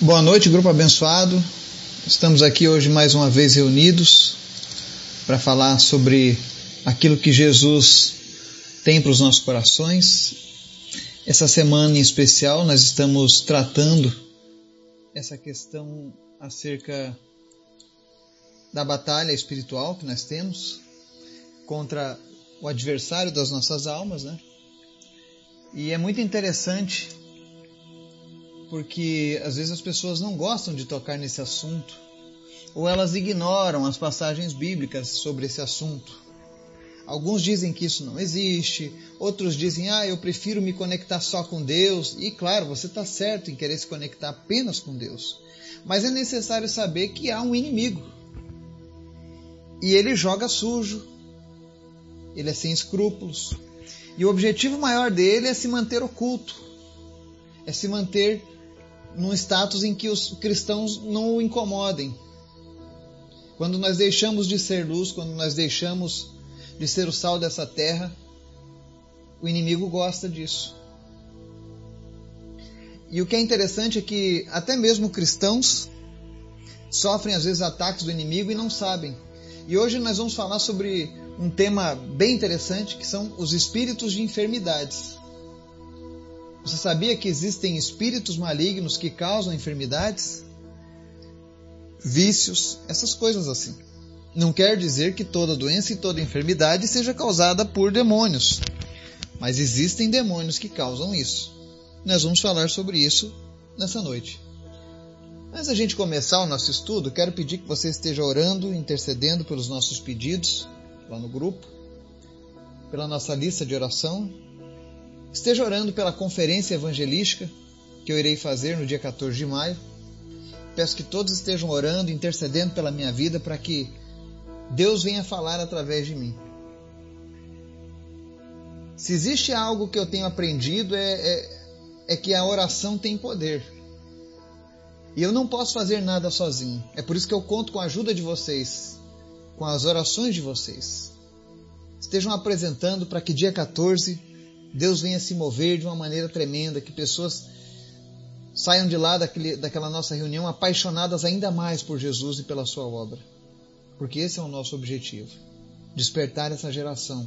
Boa noite, grupo abençoado. Estamos aqui hoje mais uma vez reunidos para falar sobre aquilo que Jesus tem para os nossos corações. Essa semana em especial nós estamos tratando essa questão acerca da batalha espiritual que nós temos contra o adversário das nossas almas, né? E é muito interessante porque às vezes as pessoas não gostam de tocar nesse assunto, ou elas ignoram as passagens bíblicas sobre esse assunto. Alguns dizem que isso não existe, outros dizem, ah, eu prefiro me conectar só com Deus. E claro, você está certo em querer se conectar apenas com Deus. Mas é necessário saber que há um inimigo. E ele joga sujo, ele é sem escrúpulos. E o objetivo maior dele é se manter oculto, é se manter num status em que os cristãos não o incomodem. Quando nós deixamos de ser luz, quando nós deixamos de ser o sal dessa terra, o inimigo gosta disso. E o que é interessante é que até mesmo cristãos sofrem às vezes ataques do inimigo e não sabem. E hoje nós vamos falar sobre um tema bem interessante que são os espíritos de enfermidades. Você sabia que existem espíritos malignos que causam enfermidades? Vícios, essas coisas assim. Não quer dizer que toda doença e toda enfermidade seja causada por demônios, mas existem demônios que causam isso. Nós vamos falar sobre isso nessa noite. Antes da gente começar o nosso estudo, quero pedir que você esteja orando, intercedendo pelos nossos pedidos lá no grupo, pela nossa lista de oração Esteja orando pela conferência evangelística que eu irei fazer no dia 14 de maio. Peço que todos estejam orando, intercedendo pela minha vida para que Deus venha falar através de mim. Se existe algo que eu tenho aprendido é, é, é que a oração tem poder. E eu não posso fazer nada sozinho. É por isso que eu conto com a ajuda de vocês, com as orações de vocês. Estejam apresentando para que dia 14 Deus venha se mover de uma maneira tremenda, que pessoas saiam de lá daquele, daquela nossa reunião apaixonadas ainda mais por Jesus e pela sua obra. Porque esse é o nosso objetivo: despertar essa geração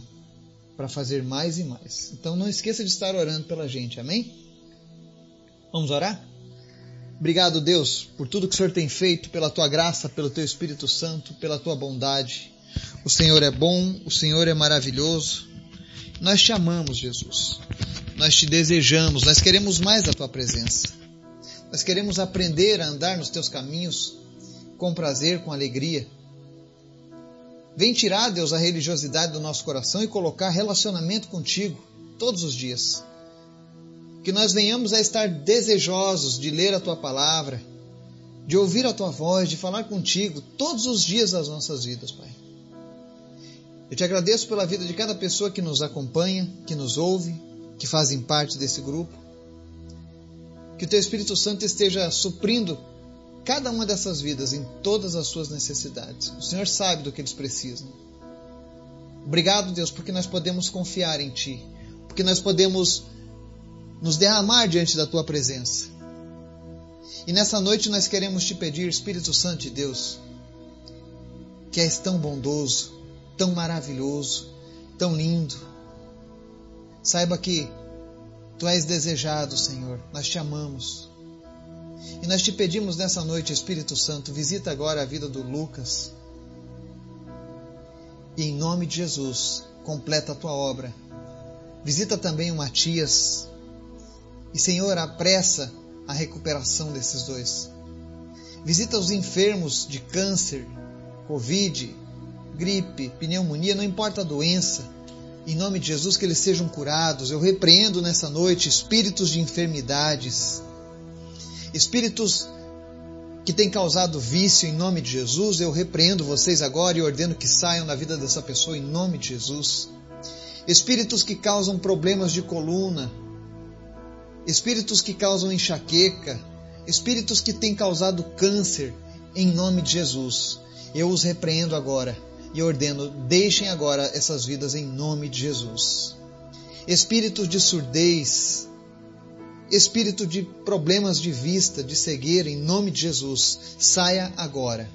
para fazer mais e mais. Então não esqueça de estar orando pela gente, amém? Vamos orar? Obrigado, Deus, por tudo que o Senhor tem feito, pela tua graça, pelo teu Espírito Santo, pela tua bondade. O Senhor é bom, o Senhor é maravilhoso. Nós te amamos, Jesus. Nós te desejamos, nós queremos mais da tua presença. Nós queremos aprender a andar nos teus caminhos com prazer, com alegria. Vem tirar, Deus, a religiosidade do nosso coração e colocar relacionamento contigo todos os dias. Que nós venhamos a estar desejosos de ler a tua palavra, de ouvir a tua voz, de falar contigo todos os dias das nossas vidas, Pai. Eu te agradeço pela vida de cada pessoa que nos acompanha, que nos ouve, que fazem parte desse grupo. Que o Teu Espírito Santo esteja suprindo cada uma dessas vidas em todas as suas necessidades. O Senhor sabe do que eles precisam. Obrigado, Deus, porque nós podemos confiar em Ti, porque nós podemos nos derramar diante da Tua presença. E nessa noite nós queremos te pedir, Espírito Santo de Deus, que és tão bondoso, tão maravilhoso, tão lindo. Saiba que Tu és desejado, Senhor, nós te amamos. E nós te pedimos nessa noite, Espírito Santo, visita agora a vida do Lucas. E em nome de Jesus, completa a tua obra. Visita também o Matias. E, Senhor, apressa a recuperação desses dois. Visita os enfermos de câncer, Covid, gripe, pneumonia, não importa a doença, em nome de Jesus que eles sejam curados. Eu repreendo nessa noite espíritos de enfermidades, espíritos que têm causado vício em nome de Jesus. Eu repreendo vocês agora e ordeno que saiam da vida dessa pessoa em nome de Jesus. Espíritos que causam problemas de coluna, espíritos que causam enxaqueca, espíritos que têm causado câncer, em nome de Jesus. Eu os repreendo agora e ordeno: deixem agora essas vidas em nome de Jesus. Espíritos de surdez, espírito de problemas de vista, de cegueira, em nome de Jesus, saia agora.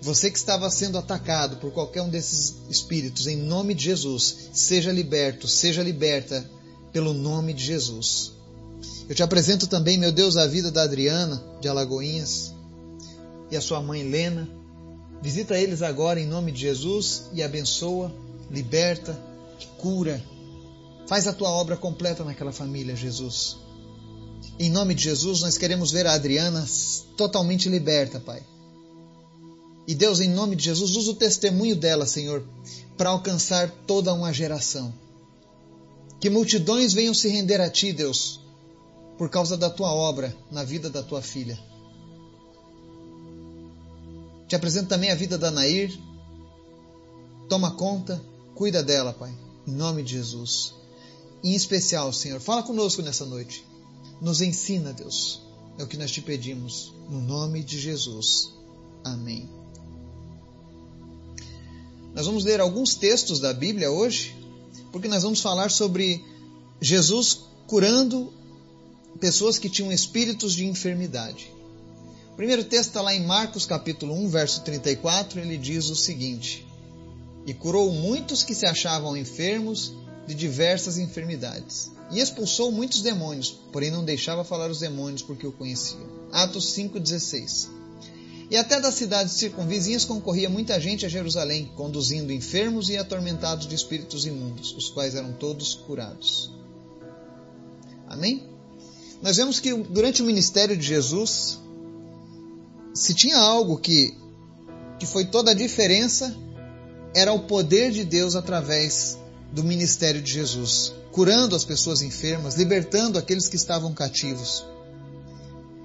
Você que estava sendo atacado por qualquer um desses espíritos, em nome de Jesus, seja liberto, seja liberta pelo nome de Jesus. Eu te apresento também, meu Deus, a vida da Adriana de Alagoinhas e a sua mãe Lena. Visita eles agora em nome de Jesus e abençoa, liberta, cura. Faz a tua obra completa naquela família, Jesus. Em nome de Jesus, nós queremos ver a Adriana totalmente liberta, Pai. E Deus, em nome de Jesus, usa o testemunho dela, Senhor, para alcançar toda uma geração. Que multidões venham se render a Ti, Deus, por causa da Tua obra na vida da Tua filha. Te apresento também a vida da Nair. Toma conta, cuida dela, Pai, em nome de Jesus. Em especial, Senhor, fala conosco nessa noite. Nos ensina, Deus. É o que nós te pedimos, no nome de Jesus. Amém. Nós vamos ler alguns textos da Bíblia hoje, porque nós vamos falar sobre Jesus curando pessoas que tinham espíritos de enfermidade. O primeiro texto está lá em Marcos capítulo 1, verso 34, ele diz o seguinte: E curou muitos que se achavam enfermos de diversas enfermidades e expulsou muitos demônios, porém não deixava falar os demônios porque o conheciam. Atos 5,16 E até das cidades circunvizinhas concorria muita gente a Jerusalém, conduzindo enfermos e atormentados de espíritos imundos, os quais eram todos curados. Amém? Nós vemos que durante o ministério de Jesus, se tinha algo que, que foi toda a diferença, era o poder de Deus através do ministério de Jesus curando as pessoas enfermas, libertando aqueles que estavam cativos.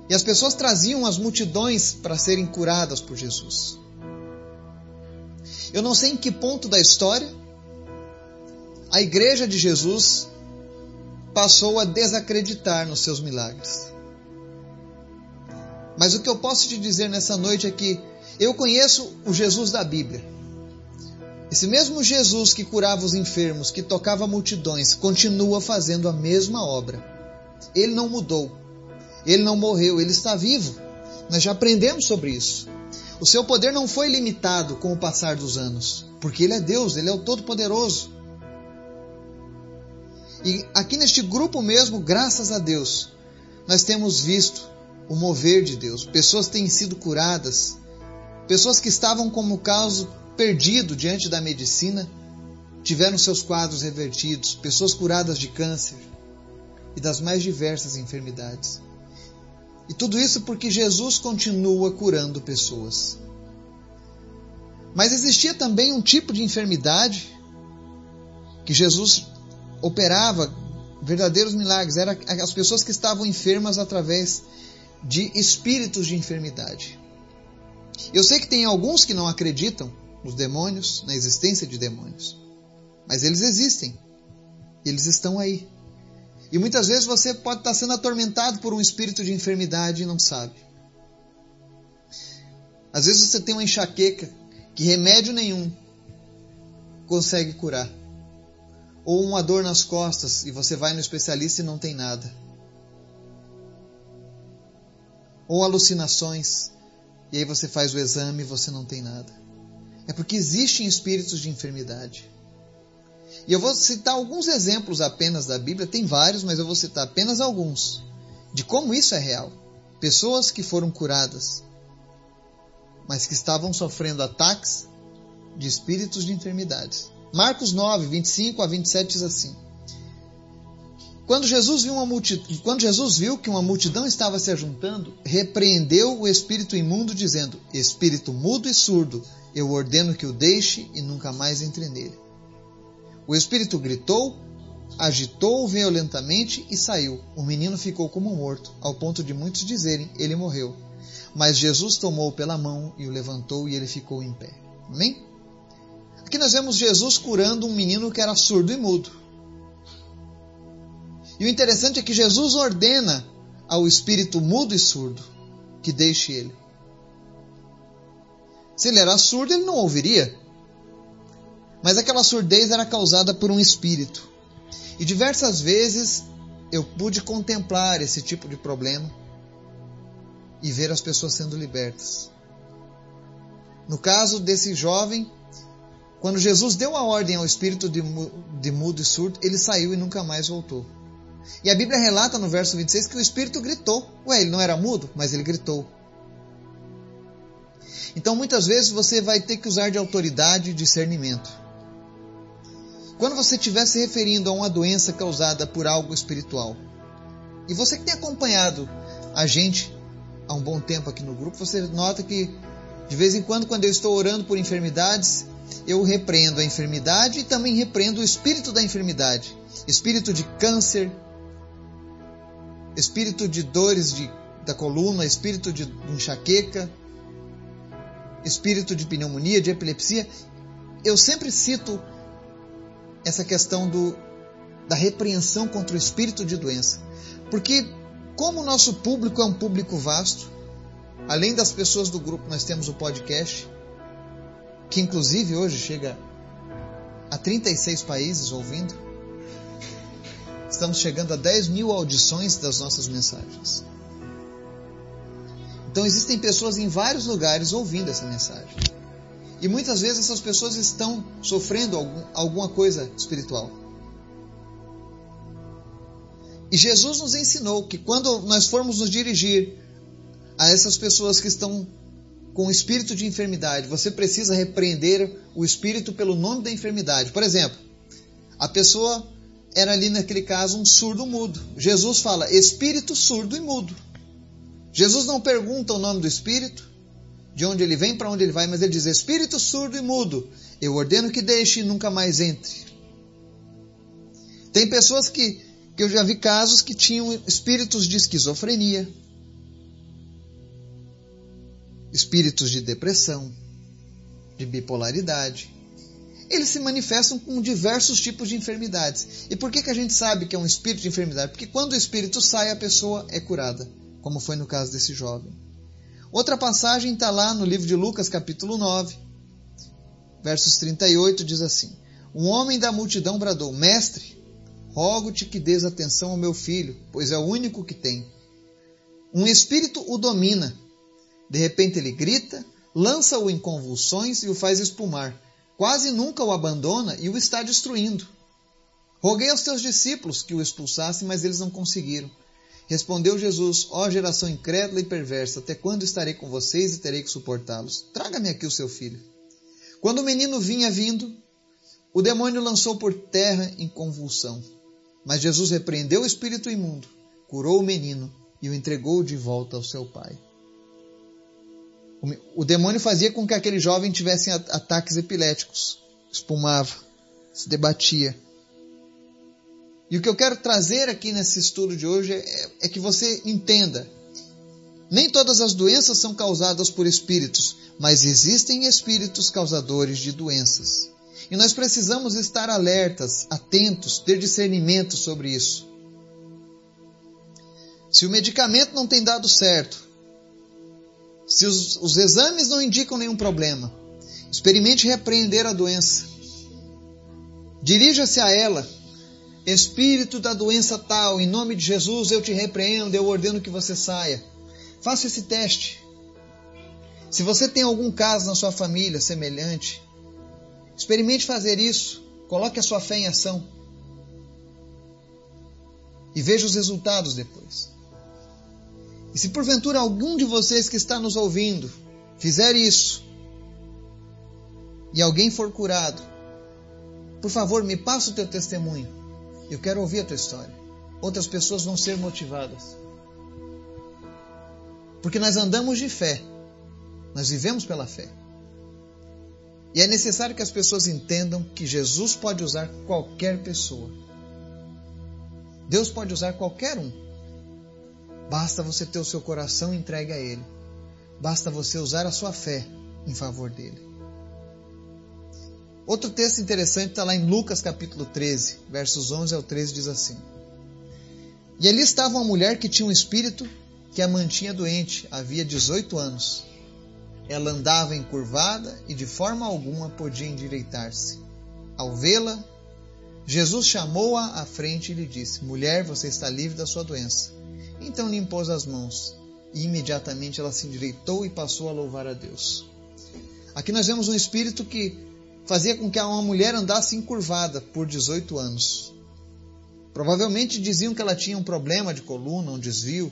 E as pessoas traziam as multidões para serem curadas por Jesus. Eu não sei em que ponto da história a igreja de Jesus passou a desacreditar nos seus milagres. Mas o que eu posso te dizer nessa noite é que eu conheço o Jesus da Bíblia. Esse mesmo Jesus que curava os enfermos, que tocava multidões, continua fazendo a mesma obra. Ele não mudou. Ele não morreu, ele está vivo. Nós já aprendemos sobre isso. O seu poder não foi limitado com o passar dos anos, porque ele é Deus, ele é o Todo-Poderoso. E aqui neste grupo mesmo, graças a Deus, nós temos visto o mover de Deus. Pessoas têm sido curadas, pessoas que estavam como caso perdido diante da medicina, tiveram seus quadros revertidos, pessoas curadas de câncer e das mais diversas enfermidades. E tudo isso porque Jesus continua curando pessoas. Mas existia também um tipo de enfermidade que Jesus operava verdadeiros milagres, eram as pessoas que estavam enfermas através de espíritos de enfermidade. Eu sei que tem alguns que não acreditam nos demônios, na existência de demônios. Mas eles existem. Eles estão aí. E muitas vezes você pode estar sendo atormentado por um espírito de enfermidade e não sabe. Às vezes você tem uma enxaqueca que remédio nenhum consegue curar. Ou uma dor nas costas e você vai no especialista e não tem nada. Ou alucinações e aí você faz o exame e você não tem nada é porque existem espíritos de enfermidade. E eu vou citar alguns exemplos apenas da Bíblia, tem vários, mas eu vou citar apenas alguns, de como isso é real. Pessoas que foram curadas, mas que estavam sofrendo ataques de espíritos de enfermidades. Marcos 9, 25 a 27 diz assim: quando Jesus, viu uma quando Jesus viu que uma multidão estava se ajuntando, repreendeu o espírito imundo, dizendo: Espírito mudo e surdo, eu ordeno que o deixe e nunca mais entre nele. O espírito gritou, agitou-o violentamente e saiu. O menino ficou como morto, ao ponto de muitos dizerem: ele morreu. Mas Jesus tomou-o pela mão e o levantou e ele ficou em pé. Amém? Aqui nós vemos Jesus curando um menino que era surdo e mudo. E o interessante é que Jesus ordena ao espírito mudo e surdo que deixe ele. Se ele era surdo, ele não ouviria. Mas aquela surdez era causada por um espírito. E diversas vezes eu pude contemplar esse tipo de problema e ver as pessoas sendo libertas. No caso desse jovem, quando Jesus deu a ordem ao espírito de, mudo e surdo, ele saiu e nunca mais voltou. E a Bíblia relata no verso 26 que o espírito gritou. Ué, ele não era mudo, mas ele gritou. Então muitas vezes você vai ter que usar de autoridade e discernimento. Quando você estiver se referindo a uma doença causada por algo espiritual, e você que tem acompanhado a gente há um bom tempo aqui no grupo, você nota que de vez em quando, quando eu estou orando por enfermidades, eu repreendo a enfermidade e também repreendo o espírito da enfermidade. Espírito de câncer, espírito de dores de, da coluna, espírito de enxaqueca, espírito de pneumonia, de epilepsia. Eu sempre cito essa questão do, da repreensão contra o espírito de doença. Porque, como o nosso público é um público vasto, além das pessoas do grupo, nós temos o podcast, que inclusive hoje chega a 36 países ouvindo. Estamos chegando a 10 mil audições das nossas mensagens. Então existem pessoas em vários lugares ouvindo essa mensagem. E muitas vezes essas pessoas estão sofrendo algum, alguma coisa espiritual. E Jesus nos ensinou que quando nós formos nos dirigir a essas pessoas que estão com espírito de enfermidade, você precisa repreender o espírito pelo nome da enfermidade. Por exemplo, a pessoa era ali naquele caso um surdo mudo. Jesus fala espírito surdo e mudo. Jesus não pergunta o nome do espírito, de onde ele vem, para onde ele vai, mas ele diz espírito surdo e mudo. Eu ordeno que deixe e nunca mais entre. Tem pessoas que, que eu já vi casos que tinham espíritos de esquizofrenia, espíritos de depressão, de bipolaridade, eles se manifestam com diversos tipos de enfermidades. E por que, que a gente sabe que é um espírito de enfermidade? Porque quando o espírito sai, a pessoa é curada, como foi no caso desse jovem. Outra passagem está lá no livro de Lucas, capítulo 9, versos 38, diz assim: Um homem da multidão bradou: Mestre, rogo-te que dês atenção ao meu filho, pois é o único que tem. Um espírito o domina. De repente ele grita, lança-o em convulsões e o faz espumar quase nunca o abandona e o está destruindo. Roguei aos teus discípulos que o expulsassem, mas eles não conseguiram. Respondeu Jesus: Ó geração incrédula e perversa, até quando estarei com vocês e terei que suportá-los? Traga-me aqui o seu filho. Quando o menino vinha vindo, o demônio lançou por terra em convulsão. Mas Jesus repreendeu o espírito imundo, curou o menino e o entregou de volta ao seu pai. O demônio fazia com que aquele jovem tivesse ataques epiléticos, espumava, se debatia. E o que eu quero trazer aqui nesse estudo de hoje é, é que você entenda: nem todas as doenças são causadas por espíritos, mas existem espíritos causadores de doenças. E nós precisamos estar alertas, atentos, ter discernimento sobre isso. Se o medicamento não tem dado certo, se os, os exames não indicam nenhum problema, experimente repreender a doença. Dirija-se a ela. Espírito da doença tal, em nome de Jesus eu te repreendo, eu ordeno que você saia. Faça esse teste. Se você tem algum caso na sua família semelhante, experimente fazer isso. Coloque a sua fé em ação. E veja os resultados depois. E se porventura algum de vocês que está nos ouvindo fizer isso, e alguém for curado, por favor, me passa o teu testemunho. Eu quero ouvir a tua história. Outras pessoas vão ser motivadas. Porque nós andamos de fé. Nós vivemos pela fé. E é necessário que as pessoas entendam que Jesus pode usar qualquer pessoa. Deus pode usar qualquer um. Basta você ter o seu coração entregue a Ele. Basta você usar a sua fé em favor dele. Outro texto interessante está lá em Lucas capítulo 13, versos 11 ao 13, diz assim: E ali estava uma mulher que tinha um espírito que a mantinha doente havia 18 anos. Ela andava encurvada e de forma alguma podia endireitar-se. Ao vê-la, Jesus chamou-a à frente e lhe disse: Mulher, você está livre da sua doença. Então lhe impôs as mãos e imediatamente ela se endireitou e passou a louvar a Deus. Aqui nós vemos um espírito que fazia com que uma mulher andasse encurvada por 18 anos. Provavelmente diziam que ela tinha um problema de coluna, um desvio,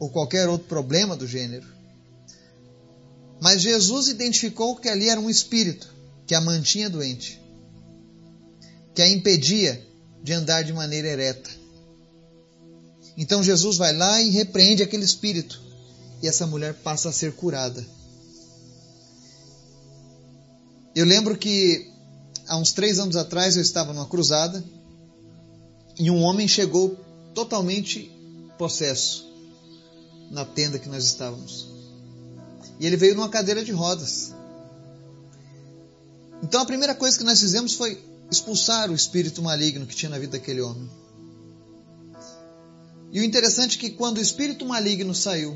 ou qualquer outro problema do gênero. Mas Jesus identificou que ali era um espírito que a mantinha doente, que a impedia de andar de maneira ereta. Então Jesus vai lá e repreende aquele espírito, e essa mulher passa a ser curada. Eu lembro que há uns três anos atrás eu estava numa cruzada e um homem chegou totalmente possesso na tenda que nós estávamos. E ele veio numa cadeira de rodas. Então a primeira coisa que nós fizemos foi expulsar o espírito maligno que tinha na vida daquele homem. E o interessante é que quando o espírito maligno saiu,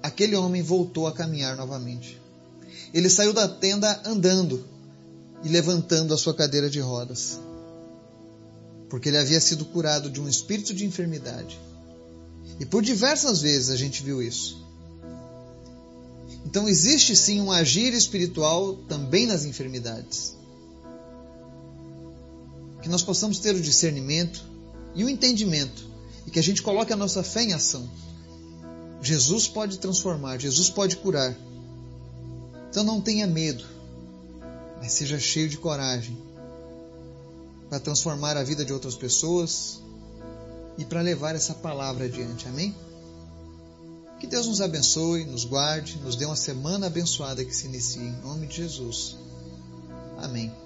aquele homem voltou a caminhar novamente. Ele saiu da tenda andando e levantando a sua cadeira de rodas, porque ele havia sido curado de um espírito de enfermidade. E por diversas vezes a gente viu isso. Então existe sim um agir espiritual também nas enfermidades. Que nós possamos ter o discernimento e o entendimento e que a gente coloque a nossa fé em ação. Jesus pode transformar, Jesus pode curar. Então não tenha medo, mas seja cheio de coragem para transformar a vida de outras pessoas e para levar essa palavra adiante. Amém? Que Deus nos abençoe, nos guarde, nos dê uma semana abençoada que se inicie em nome de Jesus. Amém.